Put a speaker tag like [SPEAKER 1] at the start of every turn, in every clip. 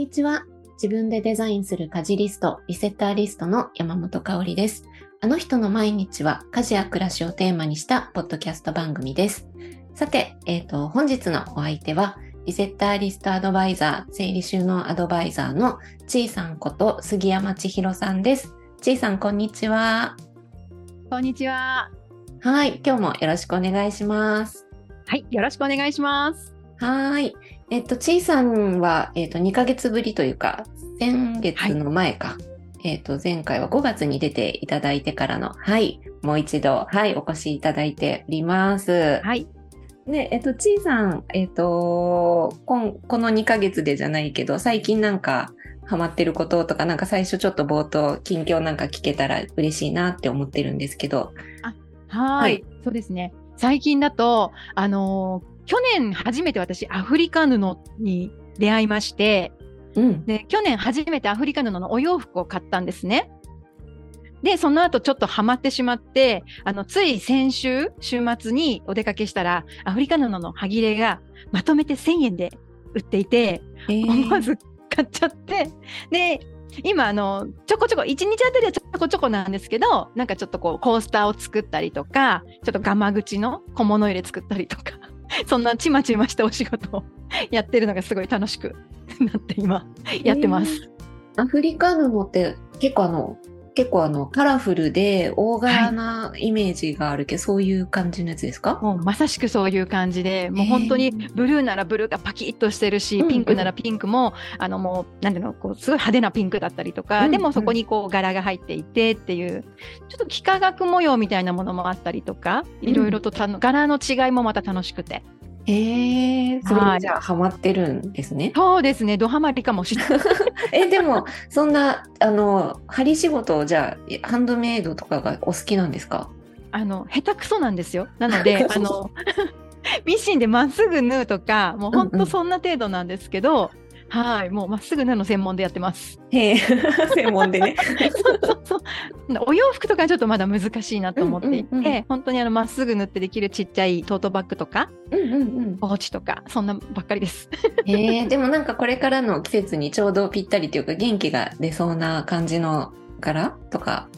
[SPEAKER 1] にちは。自分でデザインする家事リスト、リセッターリストの山本香里です。あの人の毎日は家事や暮らしをテーマにしたポッドキャスト番組です。さて、えっ、ー、と、本日のお相手は、リセッターリストアドバイザー、整理収納アドバイザーのちいさんこと杉山千尋さんです。ちいさん、こんにちは。
[SPEAKER 2] こんにちは。
[SPEAKER 1] はい、今日もよろしくお願いします。
[SPEAKER 2] はい、よろしくお願いします。
[SPEAKER 1] はい。えっと、ちいさんは、えっと、2ヶ月ぶりというか、先月の前か。はい、えっと、前回は5月に出ていただいてからの、はい、もう一度、はい、お越しいただいております。
[SPEAKER 2] はい。
[SPEAKER 1] で、えっと、ちいさん、えっと、ここの2ヶ月でじゃないけど、最近なんか、ハマってることとか、なんか最初ちょっと冒頭、近況なんか聞けたら嬉しいなって思ってるんですけど。
[SPEAKER 2] あはい、そうですね。最近だと、あの去年初めて私アフリカ布に出会いまして、うん、で去年初めてアフリカ布のお洋服を買ったんですね。で、その後ちょっとハマってしまって、あの、つい先週、週末にお出かけしたら、アフリカ布の歯切れがまとめて1000円で売っていて、えー、思わず買っちゃって、で、今、あの、ちょこちょこ、1日あたりはちょこちょこなんですけど、なんかちょっとこう、コースターを作ったりとか、ちょっとガマ口の小物入れ作ったりとか、そんなちまちましたお仕事をやってるのがすごい楽しくなって今やってます。
[SPEAKER 1] アフリカ布って結構あの結構あのカラフルで大柄なイメージがあるけど、はい、そういう感じのやつですか？
[SPEAKER 2] もうまさしくそういう感じでもう本当にブルーならブルーがパキッとしてるし、ピンクならピンクも、あのもうなんていうのこうすごい派手なピンクだったりとか、うんうん、でもそこにこう柄が入っていてっていうちょっと幾何学模様みたいなものもあったりとかいろいろとたの、うん、柄の違いもまた楽しくて。
[SPEAKER 1] えー、それじゃあハマってるんですね？
[SPEAKER 2] そうですね、ドハマりかもしれない。
[SPEAKER 1] え、でも、そんな、あの、針仕事、じゃあ、ハンドメイドとかがお好きなんですか？
[SPEAKER 2] あの、下手くそなんですよ。なので、あの、ミシンでまっすぐ縫うとか、もう本当そんな程度なんですけど、はい、もうまっすぐなの専門でやってます。
[SPEAKER 1] へえ、専門でね。
[SPEAKER 2] そうそうそう。お洋服とかちょっとまだ難しいなと思っていて、うんうんうん、本当にあのまっすぐ縫ってできるちっちゃいトートバッグとか、うんうんうん、ポーチとか、そんなばっかりです。
[SPEAKER 1] へえ、でもなんかこれからの季節にちょうどぴったりというか元気が出そうな感じの柄とか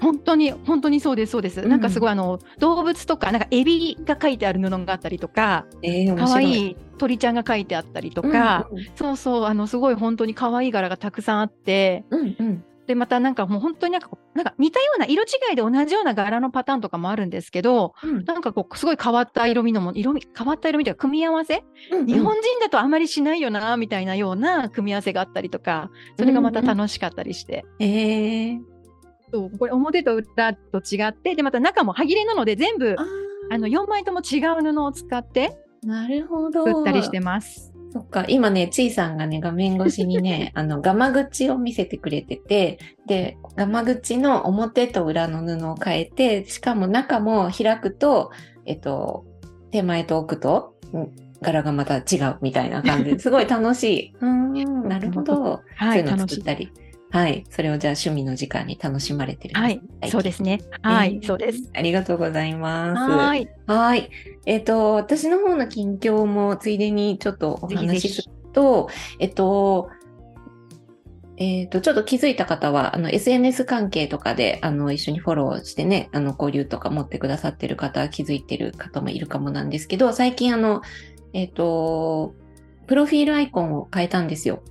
[SPEAKER 2] 本当に本当にそうですそうです、うん、なんかすごいあの動物とかなんかエビが書いてある布があったりとか、えー、かわい。い鳥ちゃんが書いてあったりとか、うんうん、そうそうあのすごい本当に可愛い柄がたくさんあって、うんうん、でまたなんかもう本当になんかなんか似たような色違いで同じような柄のパターンとかもあるんですけど、うん、なんかこうすごい変わった色味のも色味変わった色味というか組み合わせ、うんうん、日本人だとあまりしないよなみたいなような組み合わせがあったりとかそれがまた楽しかったりして。
[SPEAKER 1] うんうん、えー
[SPEAKER 2] そうこれ表と裏と違ってでまた中も歯切れなので全部あの4枚とも違う布を使って
[SPEAKER 1] なるほど
[SPEAKER 2] 作ったりしてます。
[SPEAKER 1] そっか、今ね、ちいさんがね、画面越しにね、あの、ガマ口を見せてくれてて、で、ガマ口の表と裏の布を変えて、しかも中も開くと、えっと、手前と奥と、柄がまた違うみたいな感じで すごい楽しい。うん、なるほど。はい、そういうの作ったり。はい。それをじゃあ趣味の時間に楽しまれてる、
[SPEAKER 2] ね、はい。そうですね。はい、えー、そうです。
[SPEAKER 1] ありがとうございます。
[SPEAKER 2] はい。
[SPEAKER 1] はい。えっ、ー、と、私の方の近況もついでにちょっとお話しすると、ぜひぜひえっと、えっ、ー、と、ちょっと気づいた方は、あの、SNS 関係とかで、あの、一緒にフォローしてね、あの、交流とか持ってくださってる方は気づいてる方もいるかもなんですけど、最近あの、えっ、ー、と、プロフィールアイコンを変えたんですよ。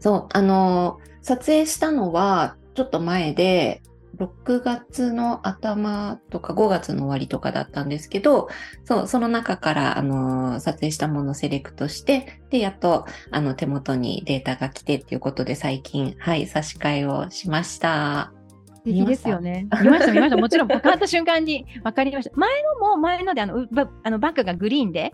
[SPEAKER 1] そう、あの、撮影したのはちょっと前で、6月の頭とか5月の終わりとかだったんですけど、そう、その中から、あの、撮影したものをセレクトして、で、やっと、あの、手元にデータが来てっていうことで最近、はい、差し替えをしました。
[SPEAKER 2] 素敵ですよね。見ました、見ました。もちろん、変わった瞬間に分かりました。前のも、前ので、あの、バあのバッグがグリーンで、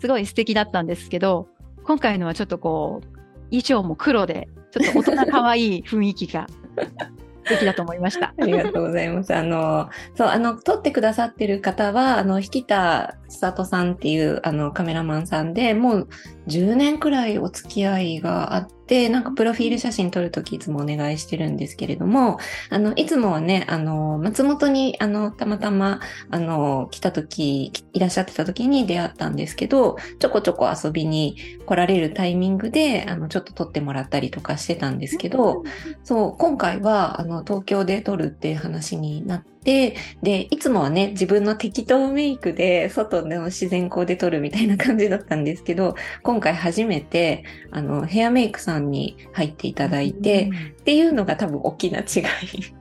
[SPEAKER 2] すごい素敵だったんですけど、今回のはちょっとこう、衣装も黒で、ちょっと大人可愛い雰囲気が 素敵だと思いました。
[SPEAKER 1] ありがとうございます。あの、そう、あの、撮ってくださってる方は、あの、引田千里さんっていう、あの、カメラマンさんで、もう10年くらいお付き合いがあって、なんかプロフィール写真撮るときいつもお願いしてるんですけれども、あの、いつもはね、あの、松本に、あの、たまたま、あの、来たとき、いらっしゃってたときに出会ったんですけど、ちょこちょこ遊びに来られるタイミングで、あの、ちょっと撮ってもらったりとかしてたんですけど、そう、今回は、あの、東京で撮るっていう話になって、で、で、いつもはね、自分の適当メイクで外の自然光で撮るみたいな感じだったんですけど、今回初めて、あの、ヘアメイクさんに入っていただいて、うん、っていうのが多分大きな違い。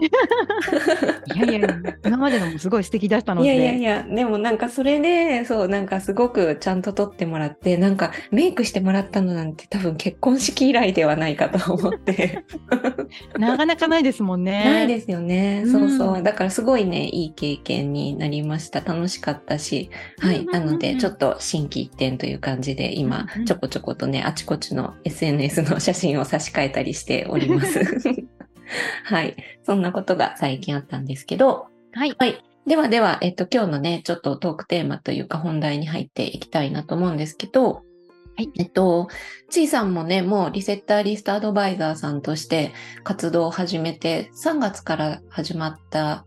[SPEAKER 2] いやいや今までのもすごい素敵だったので。
[SPEAKER 1] いやいやいや、でもなんかそれで、そう、なんかすごくちゃんと撮ってもらって、なんかメイクしてもらったのなんて多分結婚式以来ではないかと思って。
[SPEAKER 2] なかなかないですもんね。
[SPEAKER 1] ないですよね。そうそう。だからすごいね、いい経験になりました。楽しかったし。はい。なので、ちょっと心機一転という感じで、今、ちょこちょことね、あちこちの SNS の写真を差し替えたりしております。はい。そんなことが最近あったんですけど、
[SPEAKER 2] はい。
[SPEAKER 1] はい。ではでは、えっと、今日のね、ちょっとトークテーマというか本題に入っていきたいなと思うんですけど、は
[SPEAKER 2] い。
[SPEAKER 1] えっと、ちいさんもね、もうリセッターリストアドバイザーさんとして活動を始めて、3月から始まった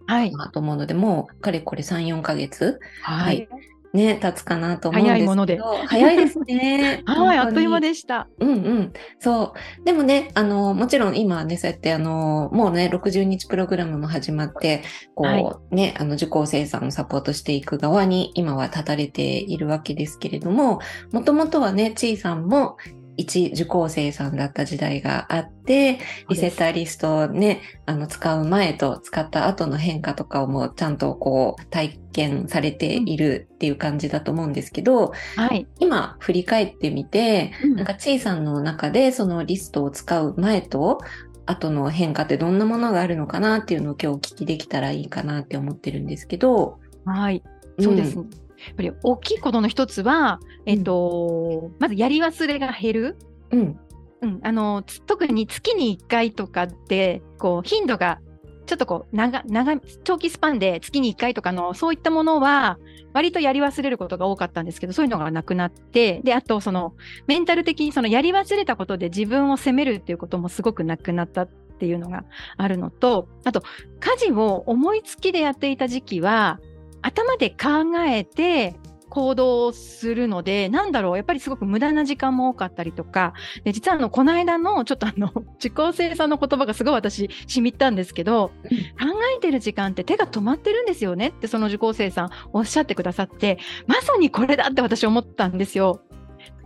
[SPEAKER 1] と思うので、はい、もうかれこれ3、4ヶ月、
[SPEAKER 2] はい、
[SPEAKER 1] はいね、経つかなと思うんですけど。早いもので。早いですね。
[SPEAKER 2] はい、あっという間でした。
[SPEAKER 1] うんうん。そう。でもね、あの、もちろん今ね、そうやってあの、もうね、60日プログラムも始まって、こう、はい、ね、あの、受講生さんをサポートしていく側に今は立たれているわけですけれども、もともとはね、ちいさんも一受講生さんだった時代があって、リセッターリストをね、あの、使う前と使った後の変化とかをもうちゃんとこう、体験されているっていう感じだと思うんですけど、
[SPEAKER 2] はい、
[SPEAKER 1] 今振り返ってみて、うん、なんか、ちいさんの中でそのリストを使う前と、後の変化ってどんなものがあるのかなっていうのを今日お聞きできたらいいかなって思ってるんですけど。
[SPEAKER 2] はい。そうですね。うんやっぱり大きいことの一つは、えっと、うん、まずやり忘れが減る。
[SPEAKER 1] うん。
[SPEAKER 2] うん、あの特に月に1回とかってこう頻度がちょっとこう長長長期スパンで月に1回とかのそういったものは割とやり忘れることが多かったんですけどそういうのがなくなってであとそのメンタル的にそのやり忘れたことで自分を責めるっていうこともすごくなくなったっていうのがあるのとあと家事を思いつきでやっていた時期は頭で考えて行動するので、なんだろう、やっぱりすごく無駄な時間も多かったりとか、で実はあの、この間のちょっとあの、受講生さんの言葉がすごい私、しみったんですけど、考えてる時間って手が止まってるんですよねってその受講生さんおっしゃってくださって、まさにこれだって私思ったんですよ。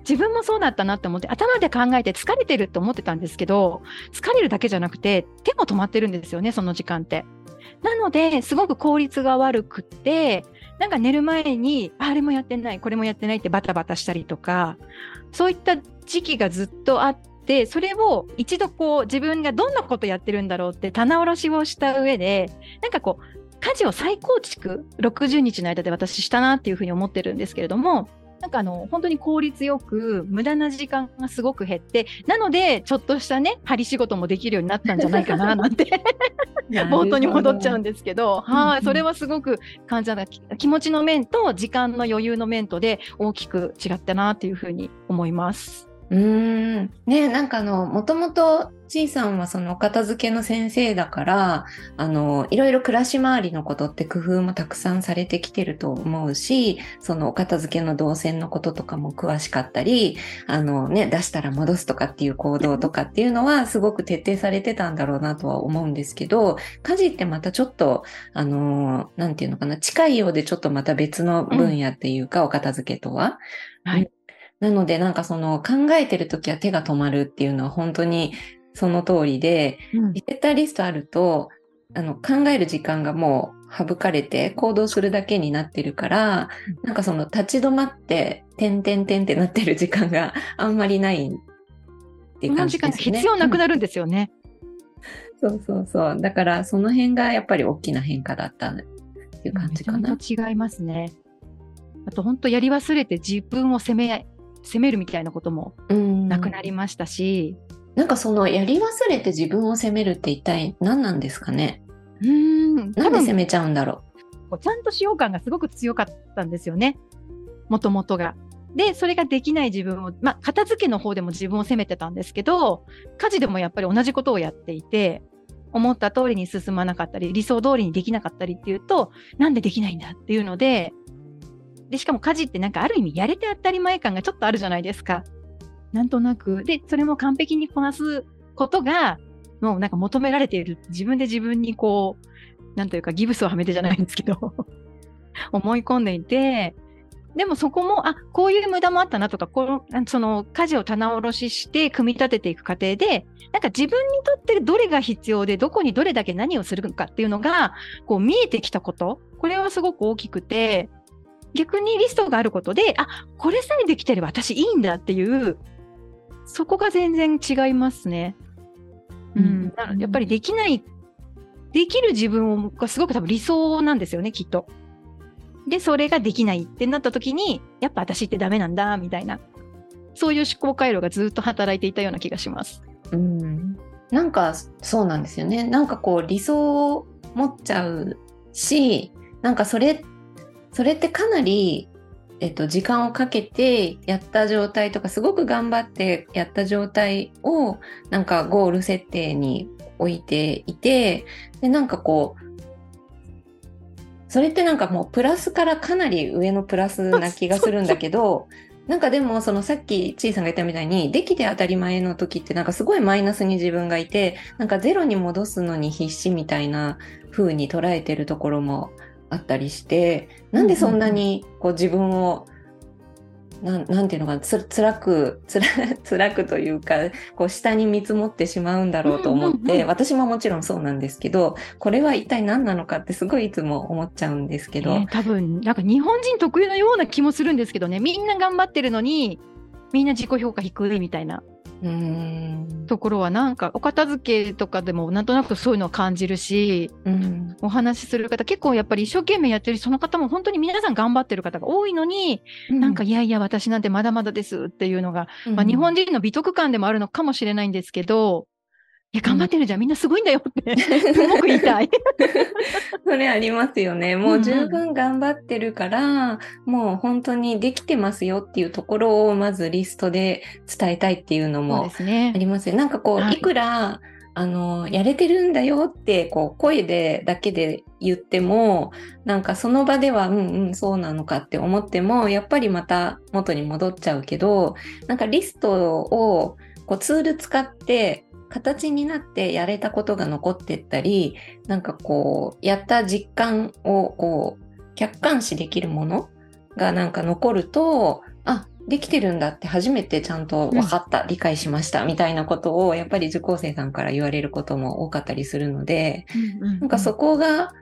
[SPEAKER 2] 自分もそうだったなって思って頭で考えて疲れてるって思ってたんですけど疲れるだけじゃなくて手も止まってるんですよねその時間って。なのですごく効率が悪くてなんか寝る前に、あれもやってない、これもやってないってバタバタしたりとか、そういった時期がずっとあって、それを一度こう自分がどんなことやってるんだろうって棚卸しをした上で、なんかこう、家事を再構築、60日の間で私したなっていうふうに思ってるんですけれども、なんかあの、本当に効率よく、無駄な時間がすごく減って、なので、ちょっとしたね、針仕事もできるようになったんじゃないかな、なんて。冒頭に戻っちゃうんですけど、はい、それはすごく感じた気持ちの面と時間の余裕の面とで大きく違ったなっていうふうに思います。
[SPEAKER 1] うーん。ねなんかあの、もともとちいさんはその片付けの先生だから、あの、いろいろ暮らし回りのことって工夫もたくさんされてきてると思うし、そのお片付けの動線のこととかも詳しかったり、あのね、出したら戻すとかっていう行動とかっていうのはすごく徹底されてたんだろうなとは思うんですけど、家事ってまたちょっと、あの、なんていうのかな、近いようでちょっとまた別の分野っていうか、うん、お片付けとは。
[SPEAKER 2] はい。
[SPEAKER 1] なので、なんかその考えてるときは手が止まるっていうのは本当にその通りで、リセッターリストあると、あの、考える時間がもう省かれて行動するだけになってるから、なんかその立ち止まって、てんてんてんってなってる時間があんまりないっていう感じですね。
[SPEAKER 2] 必要なくなるんですよね。
[SPEAKER 1] そうそうそう。だからその辺がやっぱり大きな変化だったっていう感じかな。
[SPEAKER 2] 違いますね。あと本当やり忘れて自分を責め責めるみたいなこともなくなりましたし、
[SPEAKER 1] なんかそのやり忘れて自分を責めるって一体何なんですかね？
[SPEAKER 2] うん。
[SPEAKER 1] なんで責めちゃうんだろ
[SPEAKER 2] う？ちゃんと使用感がすごく強かったんですよね。もともとが。で、それができない自分を、まあ、片付けの方でも自分を責めてたんですけど、家事でもやっぱり同じことをやっていて、思った通りに進まなかったり、理想通りにできなかったりっていうと、なんでできないんだっていうので、で、しかも家事ってなんかある意味やれて当たり前感がちょっとあるじゃないですか。なんとなく。で、それも完璧にこなすことが、もうなんか求められている。自分で自分にこう、なんというかギブスをはめてじゃないんですけど 思い込んでいて、でもそこも、あ、こういう無駄もあったなとか、この、その、家事を棚卸しして組み立てていく過程で、なんか自分にとってどれが必要で、どこにどれだけ何をするかっていうのが、こう見えてきたこと、これはすごく大きくて、逆にリストがあることで、あ、これさえできてれば私いいんだっていう、そこが全然違いますね。うん。うん、やっぱりできない、できる自分がすごく多分理想なんですよね、きっと。で、それができないってなった時に、やっぱ私ってダメなんだ、みたいな。そういう思考回路がずっと働いていたような気がします。
[SPEAKER 1] うん。なんか、そうなんですよね。なんかこう、理想を持っちゃうし、なんかそれ、それってかなり、えっと、時間をかけてやった状態とか、すごく頑張ってやった状態を、なんかゴール設定に置いていて、で、なんかこう、それってなんかもうプラスからかなり上のプラスな気がするんだけど、なんかでもそのさっきちいさんが言ったみたいにできて当たり前の時ってなんかすごいマイナスに自分がいてなんかゼロに戻すのに必死みたいな風に捉えてるところもあったりしてなんでそんなにこう自分をななんていうのかなつ辛くつら 辛くというかこう下に見積もってしまうんだろうと思って、私ももちろんそうなんですけどこれは一体何なのかってすごいいつも思っちゃうんですけど、え
[SPEAKER 2] ー、多分なんか日本人特有のような気もするんですけどね。みんな頑張ってるのにみんな自己評価低いみたいなうん。ところはなんかお片付けとかでもなんとなくそういうのを感じるし、うん、お話しする方結構やっぱり一生懸命やってるその方も本当に皆さん頑張ってる方が多いのに、うん、なんかいやいや私なんてまだまだですっていうのが、うん、まあ、日本人の美徳感でもあるのかもしれないんですけどいや、頑張ってるじゃん、みんなすごいんだよって、すごく言いたい。
[SPEAKER 1] それありますよね。もう十分頑張ってるから、うんうん、もう本当にできてますよっていうところをまずリストで伝えたいっていうのもありますよ。ね、なんかこう、はい、いくら、あの、やれてるんだよって、こう、声で、だけで言っても、なんかその場では、うんうん、そうなのかって思っても、やっぱりまた元に戻っちゃうけど、なんかリストを、こう、ツール使って、形になってやれたことが残ってったり、なんかこう、やった実感をこう、客観視できるものがなんか残ると、あ、できてるんだって初めてちゃんと分かった、うん、理解しましたみたいなことをやっぱり受講生さんから言われることも多かったりするので、うんうんうん、なんかそこが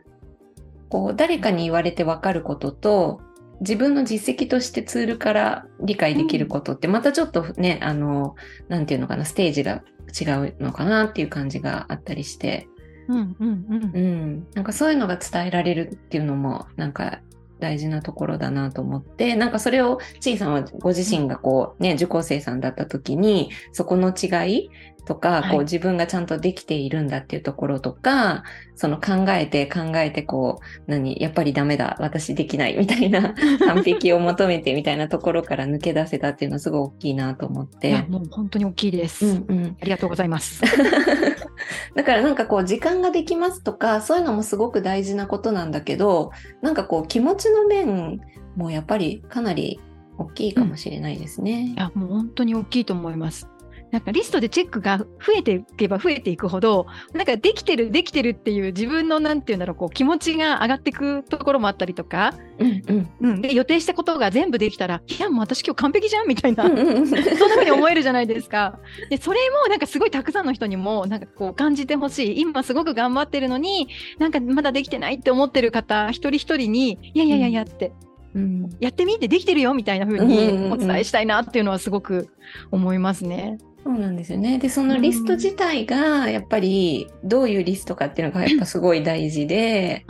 [SPEAKER 1] こう誰かに言われて分かることと自分の実績としてツールから理解できることってまたちょっとね、あの、なんていうのかな、ステージが違うのかなっていう感じがあったりして、
[SPEAKER 2] うんうんうん。うん。
[SPEAKER 1] なんかそういうのが伝えられるっていうのも、なんか大事なところだなと思って、なんかそれをちいさんはご自身がこうね、受講生さんだった時に、そこの違いとか、こう自分がちゃんとできているんだっていうところとか、その考えて考えてこう、何、やっぱりダメだ、私できないみたいな 完璧を求めてみたいなところから抜け出せたっていうのはすごい大きいなと思って。
[SPEAKER 2] もう本当に大きいです。うんうん、ありがとうございます。
[SPEAKER 1] だからなんかこう時間ができますとか、そういうのもすごく大事なことなんだけど、なんかこう気持ちの面もやっぱりかなり大きいかもしれないですね。
[SPEAKER 2] うん、いや、もう本当に大きいと思います。なんかリストでチェックが増えていけば増えていくほど、なんかできてる、できてるっていう自分のなんていうんだろう、こう気持ちが上がっていくところもあったりとか、うんうんうん、で予定したことが全部できたら、いや、もう私今日完璧じゃんみたいな、そんなふうに思えるじゃないですか。で、それもなんかすごいたくさんの人にもなんかこう感じてほしい。今すごく頑張ってるのに、なんかまだできてないって思ってる方、一人一人に、いやいやいやいやって、うん、やってみてできてるよみたいな風にお伝えしたいなっていうのはすごく思いますね。
[SPEAKER 1] そうなんですよね。で、そのリスト自体が、やっぱり、どういうリストかっていうのがやっぱすごい大事で、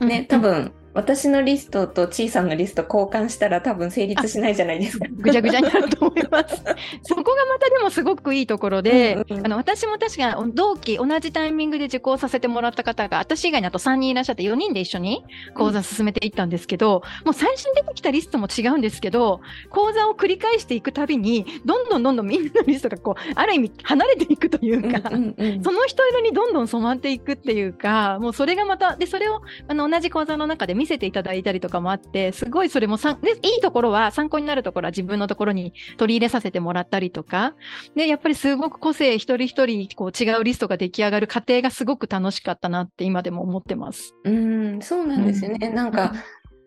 [SPEAKER 1] ね、多分、私のリストとちいさんのリスト交換したら多分成立しないじゃないですか。
[SPEAKER 2] ぐちゃぐちゃになると思います。そこがまたでもすごくいいところで、うんうん、あの私も確か同期同じタイミングで受講させてもらった方が私以外にあと3人いらっしゃって4人で一緒に講座進めていったんですけど、うん、もう最初に出てきたリストも違うんですけど講座を繰り返していくたびにどんどんどんどんみんなのリストがこうある意味離れていくというか、うんうんうん、その人色にどんどん染まっていくっていうかもうそれがまたでそれをあの同じ講座の中で見せていただいたりとかもあって、すごいそれもさでいいところは、参考になるところは自分のところに取り入れさせてもらったりとか、で、やっぱりすごく個性一人一人こう違うリストが出来上がる過程がすごく楽しかったなって今でも思ってます。
[SPEAKER 1] うん、そうなんですよね。うん、なんか、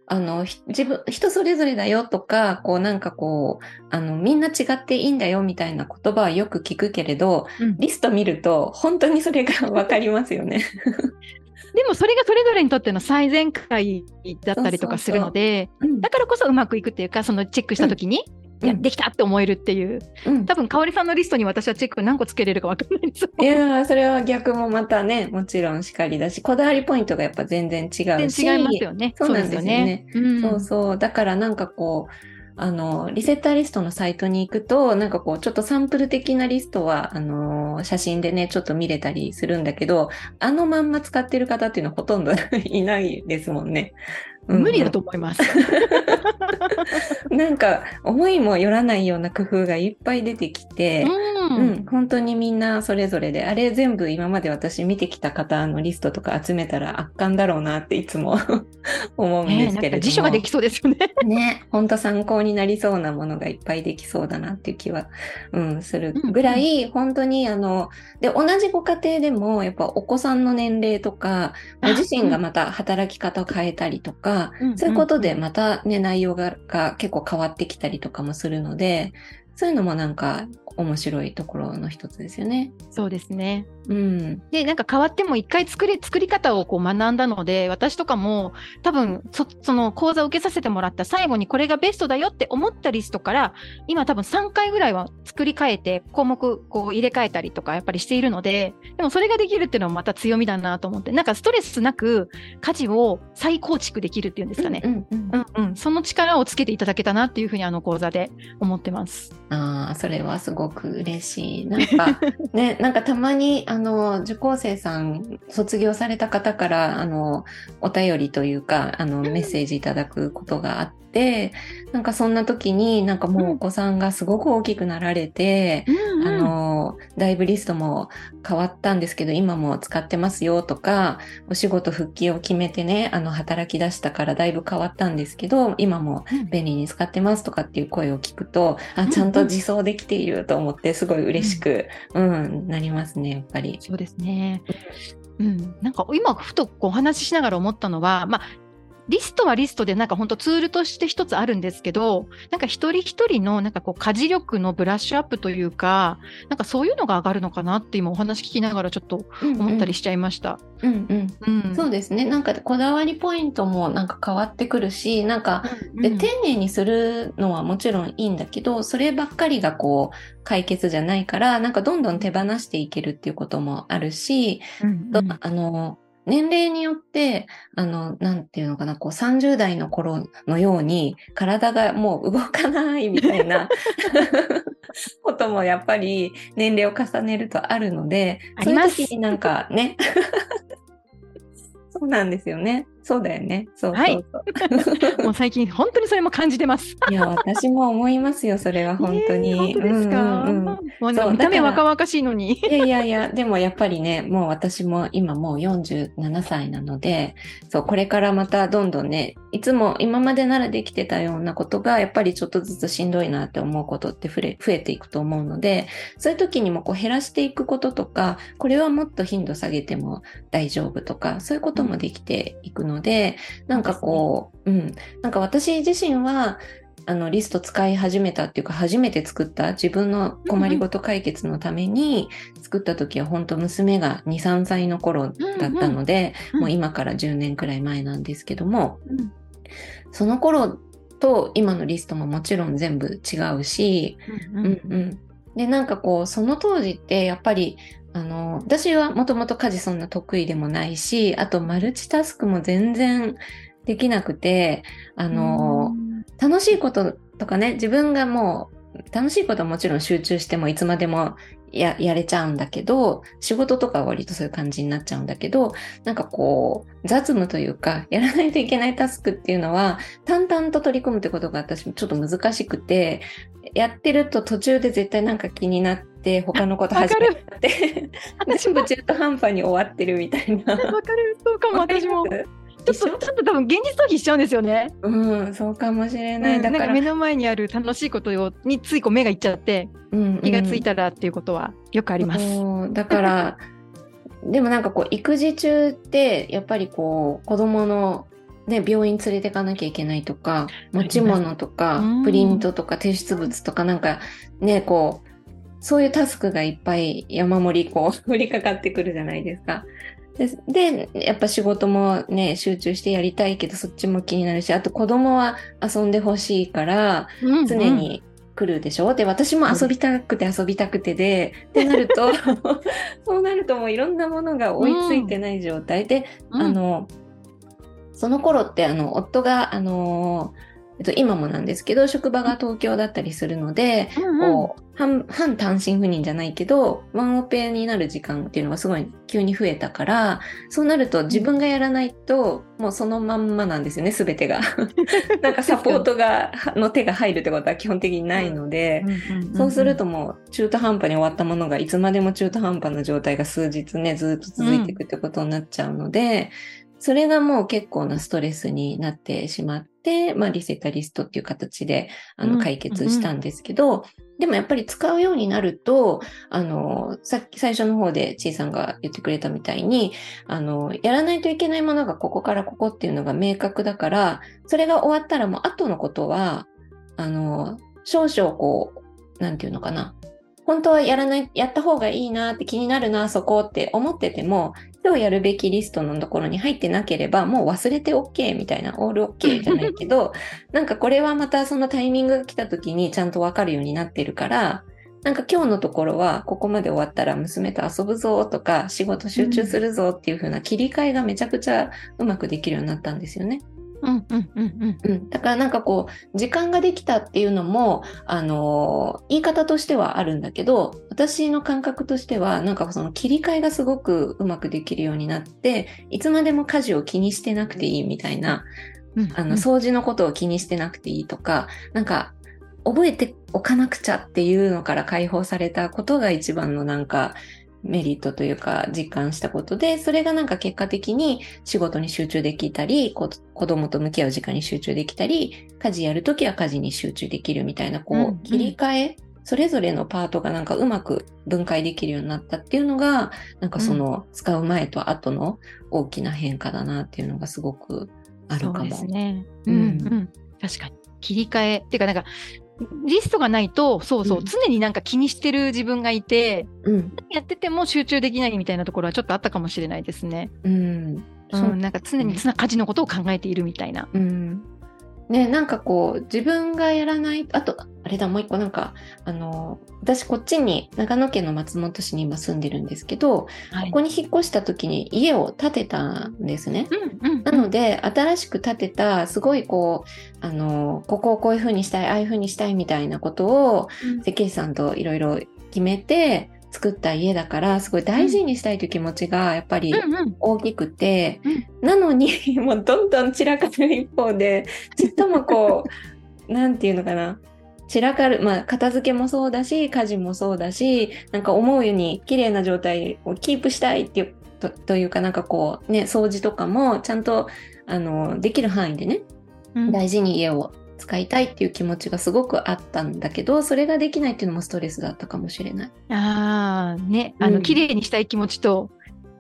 [SPEAKER 1] あの、自分、人それぞれだよとか、こうなんかこう、あの、みんな違っていいんだよみたいな言葉はよく聞くけれど、うん、リスト見ると本当にそれがわかりますよね。
[SPEAKER 2] でもそれがそれぞれにとっての最善解だったりとかするので、だからこそうまくいくっていうか、そのチェックした時に、うん、いや、できたって思えるっていう。うん、多分、香織さんのリストに私はチェック何個つけれるか分かんないです。
[SPEAKER 1] いやそれは逆もまたね、もちろんしかりだし、こだわりポイントがやっぱ全然違うし。
[SPEAKER 2] 全然違いますよね。
[SPEAKER 1] そうなんですよね。そう、ねそう。だからなんかこう、あの、リセッターリストのサイトに行くと、なんかこう、ちょっとサンプル的なリストは、あの、写真でね、ちょっと見れたりするんだけど、あのまんま使ってる方っていうのはほとんどいないですもんね。
[SPEAKER 2] 無理だと思います。
[SPEAKER 1] なんか思いもよらないような工夫がいっぱい出てきて、うん、うん、本当にみんなそれぞれで、あれ全部今まで私見てきた方のリストとか集めたら圧巻だろうなっていつも 思うんですけれども。
[SPEAKER 2] 辞書ができそうですよね。
[SPEAKER 1] ね、本当参考になりそうなものがいっぱいできそうだなっていう気は、うん、するぐらい、本当にあの、で、同じご家庭でもやっぱお子さんの年齢とか、ご自身がまた働き方を変えたりとか、うん、そういうことでまたね、内容がが結構変わってきたりとかもするので、そういうのもなんか面白いところの一つですよね。
[SPEAKER 2] そうですね。うん。で、なんか変わっても一回作り、作り方をこう学んだので、私とかも多分そ、その講座を受けさせてもらった最後にこれがベストだよって思ったリストから、今多分3回ぐらいは作り変えて項目こう入れ替えたりとかやっぱりしているので、でもそれができるっていうのはまた強みだなと思って、なんかストレスなく家事を再構築できるっていうんですかね。うん、うん、うん、うん。その力をつけていただけたなっていうふうにあの講座で思ってます。
[SPEAKER 1] ああ、それはすごく嬉しい。なんか、ね、なんかたまに、あの、受講生さん、卒業された方から、あの、お便りというか、あの、メッセージいただくことがあってて、なんかそんな時になんかもうお子さんがすごく大きくなられて、うんうん、あの、だいぶリストも変わったんですけど、今も使ってますよとか、お仕事復帰を決めてね、あの、働き出したからだいぶ変わったんですけど、今も便利に使ってますとかっていう声を聞くと、あ、ちゃんと自走できていると思って、すごい嬉しく、うん、うん、なりますね、やっぱり。
[SPEAKER 2] そうですね。うん、なんか今ふとお話ししながら思ったのは、まあ、リストはリストでなんか本当ツールとして一つあるんですけど、なんか一人一人のなんかこう家事力のブラッシュアップというか、なんかそういうのが上がるのかなって今お話聞きながらちょっと思ったりしちゃいました。
[SPEAKER 1] うんうん。うん、そうですね。なんかこだわりポイントもなんか変わってくるし、なんか、で丁寧にするのはもちろんいいんだけど、そればっかりがこう解決じゃないから、なんかどんどん手放していけるっていうこともあるし、うんうん、あの、年齢によって、あの、なんていうのかな、こう30代の頃のように体がもう動かないみたいな こともやっぱり年齢を重ねるとあるので、そういう時になんかね、そうなんですよね。そうだよね。そうそう
[SPEAKER 2] そう。もう最近本当にそれも感じてます。
[SPEAKER 1] いや、私も思いますよ、それは 本当に。え
[SPEAKER 2] ー、本当ですか？うんうんうん、もうね、見た目若々しいのに。
[SPEAKER 1] いやいやいや、でもやっぱりね、もう私も今もう47歳なので、そう、これからまたどんどんね、いつも今までならできてたようなことが、やっぱりちょっとずつしんどいなって思うことって増え増えていくと思うので、そういう時にもこう減らしていくこととか、これはもっと頻度下げても大丈夫とか、そういうこともできていくので、なんかこう、うん、なんか私自身は、あのリスト使い始めたっていうか初めて作った自分の困りごと解決のために作った時は本当娘が23歳の頃だったので、もう今から10年くらい前なんですけども、その頃と今のリストももちろん全部違うし、うんうん、でなんかこうその当時ってやっぱりあの、私はもともと家事そんな得意でもないし、あとマルチタスクも全然できなくて、あの、楽しいこととかね、自分がもう、楽しいことはもちろん集中してもいつまでもややれちゃうんだけど、仕事とかは割とそういう感じになっちゃうんだけど、なんかこう、雑務というか、やらないといけないタスクっていうのは、淡々と取り組むってことが私もちょっと難しくて、やってると途中で絶対なんか気になって、他のこと始めて、全部中途半端に終わってるみたいな。わか
[SPEAKER 2] る、そうかも、私も。ちょっと、ちょっと多分現実逃避しちゃうんですよね。
[SPEAKER 1] うん、そうかもしれない。うん、
[SPEAKER 2] だから目の前にある楽しいことについこう目がいっちゃって、うんうん、気がついたらっていうことはよくあります。
[SPEAKER 1] だから、でもなんかこう育児中ってやっぱりこう子供のね、病院連れてかなきゃいけないとか、持ち物とか、プリントとか提出物とかなんかね、こう、そういうタスクがいっぱい山盛りこう 降りかかってくるじゃないですか。で、やっぱ仕事もね、集中してやりたいけど、そっちも気になるし、あと子供は遊んでほしいから、常に来るでしょ、うんうん、で、私も遊びたくて遊びたくてで、ってなると、そうなるともういろんなものが追いついてない状態。で、うん、あの、その頃ってあの、夫が、あのえっと、今もなんですけど、職場が東京だったりするので、うんうん、こう半、半単身赴任じゃないけど、ワンオペになる時間っていうのがすごい急に増えたから、そうなると自分がやらないと、もうそのまんまなんですよね、すべてが。なんかサポートが、の手が入るってことは基本的にないので、そうするともう中途半端に終わったものがいつまでも中途半端な状態が数日ね、ずっと続いていくってことになっちゃうので、それがもう結構なストレスになってしまって、まあ、リセタリストっていう形であの解決したんですけど、うんうん、でもやっぱり使うようになると、あの、さっき最初の方でちいさんが言ってくれたみたいに、あの、やらないといけないものがここからここっていうのが明確だから、それが終わったらもう後のことは、あの、少々こう、なんていうのかな。本当はやらない、やった方がいいなって気になるな、そこって思ってても、今日やるべきリストのところに入ってなければ、もう忘れて OK みたいな、オール OK じゃないけど、なんかこれはまたそのタイミングが来た時にちゃんとわかるようになってるから、なんか今日のところはここまで終わったら娘と遊ぶぞとか仕事集中するぞっていう風な切り替えがめちゃくちゃうまくできるようになったんですよね。うん。だからなんかこう、時間ができたっていうのも、あのー、言い方としてはあるんだけど、私の感覚としては、なんかその切り替えがすごくうまくできるようになって、いつまでも家事を気にしてなくていいみたいな、あの、掃除のことを気にしてなくていいとか、なんか、覚えておかなくちゃっていうのから解放されたことが一番のなんか、メリットというか実感したことで、それがなんか結果的に仕事に集中できたり、子供と向き合う時間に集中できたり、家事やるときは家事に集中できるみたいな、こう、うんうん、切り替え、それぞれのパートがなんかうまく分解できるようになったっていうのが、なんかその使う前と後の大きな変化だなっていうのがすごくあるかも。そうです
[SPEAKER 2] ね。うん、うん、確かに。切り替え。っていうかなんか、リストがないと、そうそう、うん、常になんか気にしてる自分がいて、うん、やってても集中できないみたいなところはちょっとあったかもしれないですね。うん。うん、なんか常に常家事のことを考えているみたいな。
[SPEAKER 1] うん。ね、なんかこう、自分がやらない、あと、あれだ、もう一個なんか、あの、私こっちに、長野県の松本市に今住んでるんですけど、はい、ここに引っ越した時に家を建てたんですね。うんうんうん、なので、新しく建てた、すごいこう、あの、ここをこういう風にしたい、ああいう風にしたいみたいなことを、設計士さんといろいろ決めて、作った家だからすごい大事にしたいという気持ちがやっぱり大きくて、うん。うん、なのに もうどんどん散らかる一方でちっともこう 何て言うのかな散らかる、まあ、片付けもそうだし、家事もそうだし、なんか思うように綺麗な状態をキープしたいっていうとというか、なんかこうね、掃除とかもちゃんと、あの、できる範囲でね、うん、大事に家を使いたいっていう気持ちがすごくあったんだけどそれができないっていうのもストレスだったかもしれない。
[SPEAKER 2] ああねあの、うん、綺麗にしたい気持ちと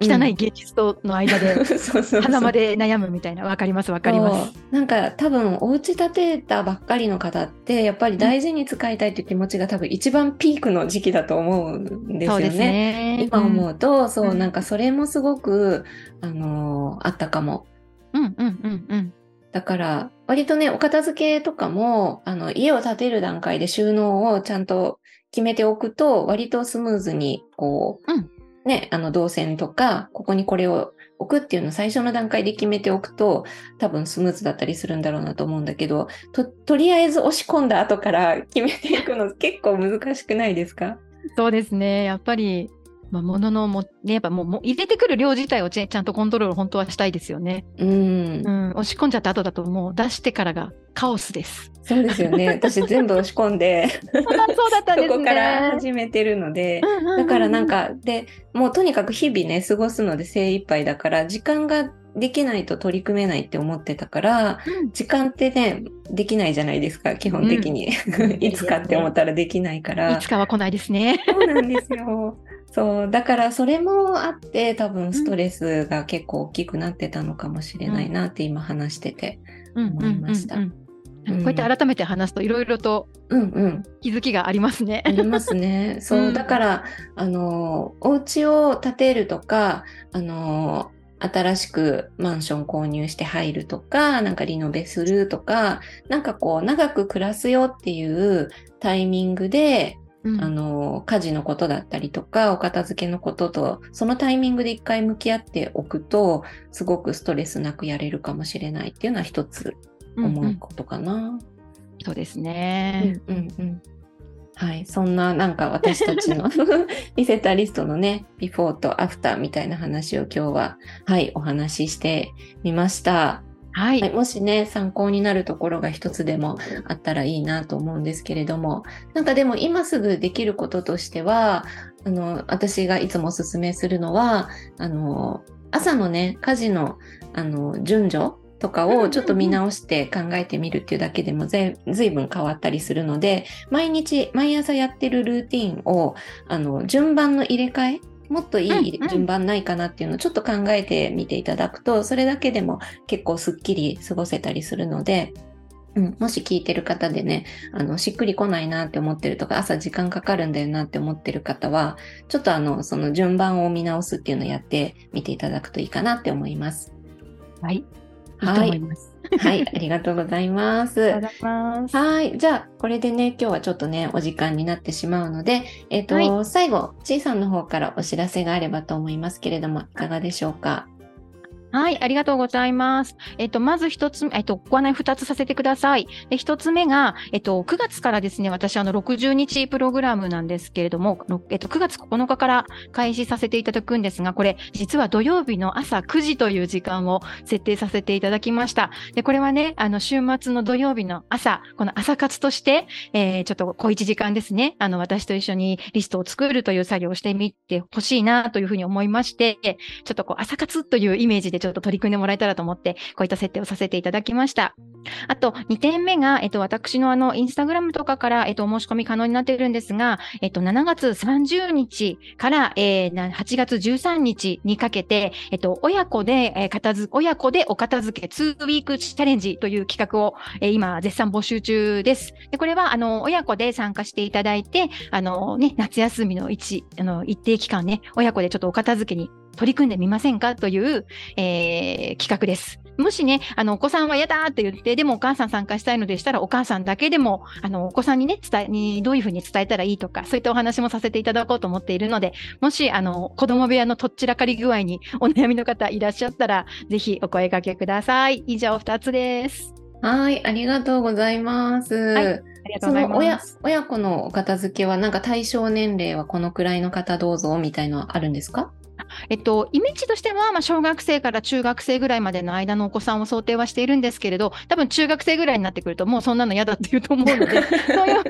[SPEAKER 2] 汚い現実との間で、鼻まで悩むみたいな、わかります、わかります。
[SPEAKER 1] なんか多分、お家建てたばっかりの方って、やっぱり大事に使いたいという気持ちが多分一番ピークの時期だと思うんですよね。ね今思うと、うん、そう、なんかそれもすごく、あのー、あったかも。うんうんうんうん。だから、割とね、お片付けとかも、あの、家を建てる段階で収納をちゃんと決めておくと、割とスムーズに、こう、うん、ね、あの、動線とか、ここにこれを置くっていうのを最初の段階で決めておくと多分スムーズだったりするんだろうなと思うんだけどととりあえず押し込んだ後から決めていくの結構難しくないですか？
[SPEAKER 2] そうですね。やっぱりまあ、もののも、ね、やっぱもうも入れてくる量自体をちゃんとコントロール本当はしたいですよね。うん。うん。押し込んじゃった後だともう出してからがカオスです。
[SPEAKER 1] そうですよね。私全部押し込んで
[SPEAKER 2] そうだったんですね。
[SPEAKER 1] そこから始めてるので、だからなんか、で、もうとにかく日々ね、過ごすので精一杯だから、時間ができないと取り組めないって思ってたから、うん、時間ってね、できないじゃないですか、基本的に。うん、いつかって思ったらできないから。
[SPEAKER 2] いつかは来ないですね。
[SPEAKER 1] そうなんですよ。そう、だからそれもあって多分ストレスが結構大きくなってたのかもしれないなって今話してて思いました。こ
[SPEAKER 2] うやって改めて話すといろいろと気づきがありますね。
[SPEAKER 1] うんうん、ありますね。そう、だからあのお家を建てるとかあの新しくマンション購入して入るとか、なんかリノベするとか、なんかこう長く暮らすよっていうタイミングでうん、あの、家事のことだったりとか、お片付けのことと、そのタイミングで一回向き合っておくと、すごくストレスなくやれるかもしれないっていうのは一つ思うことかな。うんうん、
[SPEAKER 2] そうですね。うんうんうん
[SPEAKER 1] はい。そんななんか私たちのリセッターリストのね、ビフォーとアフターみたいな話を今日は、はい、お話ししてみました。はい、はい、もしね、参考になるところが一つでもあったらいいなと思うんですけれども、なんかでも今すぐできることとしては、あの、私がいつもお勧めするのは、あの、朝のね、家事の、あの、順序とかをちょっと見直して考えてみるっていうだけでもずいぶん変わったりするので、毎日、毎朝やってるルーティンを、あの、順番の入れ替えもっといい順番ないかなっていうのをちょっと考えてみていただくと、それだけでも結構すっきり過ごせたりするので、うん、もし聞いてる方でね、あの、しっくりこないなって思ってるとか、朝時間かかるんだよなって思ってる方は、ちょっとあの、その順番を見直すっていうのをやってみていただくといいかなって思います。
[SPEAKER 2] はい。はい。いい
[SPEAKER 1] はい、ありがとうございます。
[SPEAKER 2] ありがとうございます。
[SPEAKER 1] はい、じゃあ、これでね、今日はちょっとね、お時間になってしまうので、えっ、ー、と、はい、最後、ちいさんの方からお知らせがあればと思いますけれども、いかがでしょうか？
[SPEAKER 2] はい、ありがとうございます。えっと、まず一つ、えっと、ご案内二つさせてください。で、一つ目が、えっと、9月からですね、私、あの、60日プログラムなんですけれども、えっと、9月9日から開始させていただくんですが、これ、実は土曜日の朝9時という時間を設定させていただきました。で、これはね、あの、週末の土曜日の朝、この朝活として、えー、ちょっと小1時間ですね、あの、私と一緒にリストを作るという作業をしてみてほしいなというふうに思いまして、ちょっとこう、朝活というイメージでちょっと取り組んでもらえたらと思って、こういった設定をさせていただきました。あと、2点目が、えっと、私のあの、インスタグラムとかから、えっと、お申し込み可能になっているんですが、えっと、7月30日から、えー、8月13日にかけて、えっと、親子で、えー、片付、親子でお片付け2ウィークチャレンジという企画を、えー、今、絶賛募集中です。で、これは、あの、親子で参加していただいて、あの、ね、夏休みの一、あの、一定期間ね、親子でちょっとお片付けに取り組んでみませんかという、えー、企画です。もしね、あの、お子さんは嫌だって言って、でもお母さん参加したいのでしたら、お母さんだけでも、あの、お子さんにね、伝え、に、どういうふうに伝えたらいいとか、そういったお話もさせていただこうと思っているので、もし、あの、子供部屋のとっちらかり具合にお悩みの方いらっしゃったら、ぜひお声掛けください。以上2つです。
[SPEAKER 1] はい、ありがとうございます。はい。ありがとうございます。親子のお片付けは、なんか対象年齢はこのくらいの方どうぞみたいのはあるんですか？
[SPEAKER 2] えっと、イメージとしては、まあ、小学生から中学生ぐらいまでの間のお子さんを想定はしているんですけれど、多分中学生ぐらいになってくると、もうそんなの嫌だって言うと思うので、そういう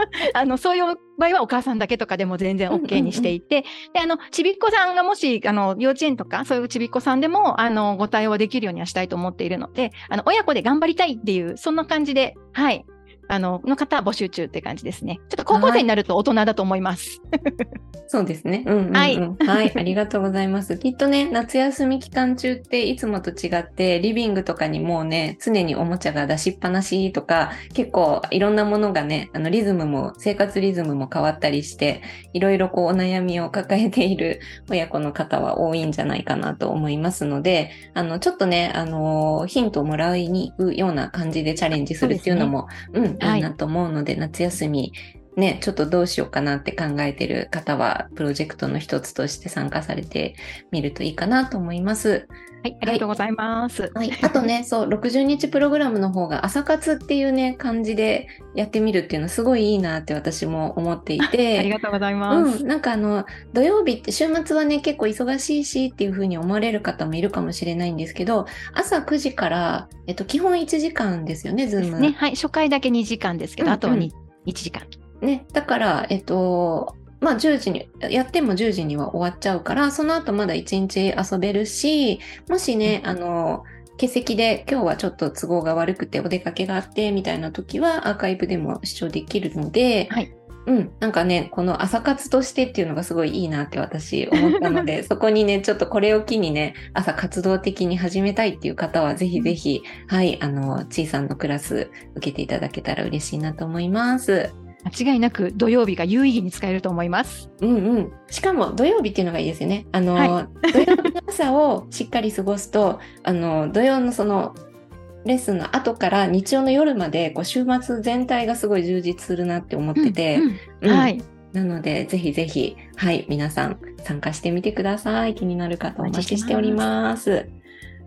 [SPEAKER 2] あの、そういう場合はお母さんだけとかでも全然 OK にしていて、で、あの、ちびっこさんがもし、あの、幼稚園とか、そういうちびっこさんでも、あの、ご対応できるようにはしたいと思っているので、あの、親子で頑張りたいっていう、そんな感じで、はい、あの、の方募集中って感じですね。ちょっと高校生になると大人だと思います。
[SPEAKER 1] そうですね。うん、うん、はい。はい。ありがとうございます。きっとね、夏休み期間中っていつもと違って、リビングとかにもうね、常におもちゃが出しっぱなしとか、結構いろんなものがね、あの、リズムも、生活リズムも変わったりして、いろいろこうお悩みを抱えている 親子の方は多いんじゃないかなと思いますので、あの、ちょっとね、あの、ヒントをもらいに行くような感じでチャレンジするっていうのも、うね、うん、いいなと思うので、はい、夏休みね、ちょっとどうしようかなって考えてる方は、プロジェクトの一つとして参加されてみるといいかなと思います。
[SPEAKER 2] はい、ありがとうございます。
[SPEAKER 1] はい、あとね、そう、60日プログラムの方が朝活っていうね、感じでやってみるっていうのすごいいいなって私も思っていて。
[SPEAKER 2] ありがとうございま
[SPEAKER 1] す。うん、なんかあの、土曜日って週末はね、結構忙しいしっていうふうに思われる方もいるかもしれないんですけど、朝9時から、えっと、基本1時間ですよね、ズーム。
[SPEAKER 2] ね、はい、初回だけ2時間ですけど、うんうん、あとは 1, 1時間。
[SPEAKER 1] ね、だから、えっと、まあ10時に、やっても10時には終わっちゃうから、その後まだ1日遊べるし、もしね、あの、欠席で今日はちょっと都合が悪くてお出かけがあってみたいな時はアーカイブでも視聴できるので、はい、うん、なんかね、この朝活としてっていうのがすごいいいなって私思ったので、そこにね、ちょっとこれを機にね、朝活動的に始めたいっていう方は、ぜひぜひ、はい、あの、ちいさんのクラス受けていただけたら嬉しいなと思います。
[SPEAKER 2] 間違いなく土曜日が有意義に使えると思います。
[SPEAKER 1] うんうん。しかも土曜日っていうのがいいですよね。あの、はい、土曜日の朝をしっかり過ごすと、あの、土曜のその、レッスンの後から日曜の夜までこう週末全体がすごい充実するなって思ってて、うんうん、はい。なので、ぜひぜひ、はい、皆さん参加してみてください。気になる方お待ちしております。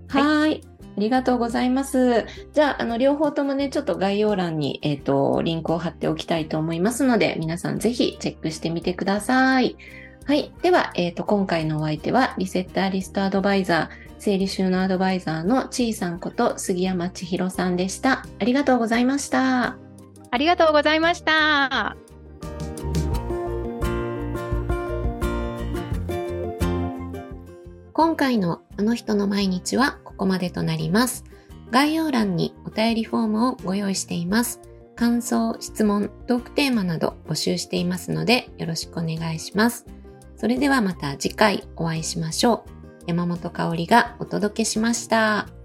[SPEAKER 1] はい。ありがとうございます。じゃあ、あの、両方ともね、ちょっと概要欄に、えっ、ー、と、リンクを貼っておきたいと思いますので、皆さんぜひチェックしてみてください。はい。では、えっ、ー、と、今回のお相手は、リセッターリストアドバイザー、整理収納アドバイザーのちいさんこと杉山千尋さんでした。ありがとうございました。
[SPEAKER 2] ありがとうございました。
[SPEAKER 1] 今回のあの人の毎日はこここまでとなります。概要欄にお便りフォームをご用意しています。感想、質問、トークテーマなど募集していますのでよろしくお願いします。それではまた次回お会いしましょう。山本香里がお届けしました。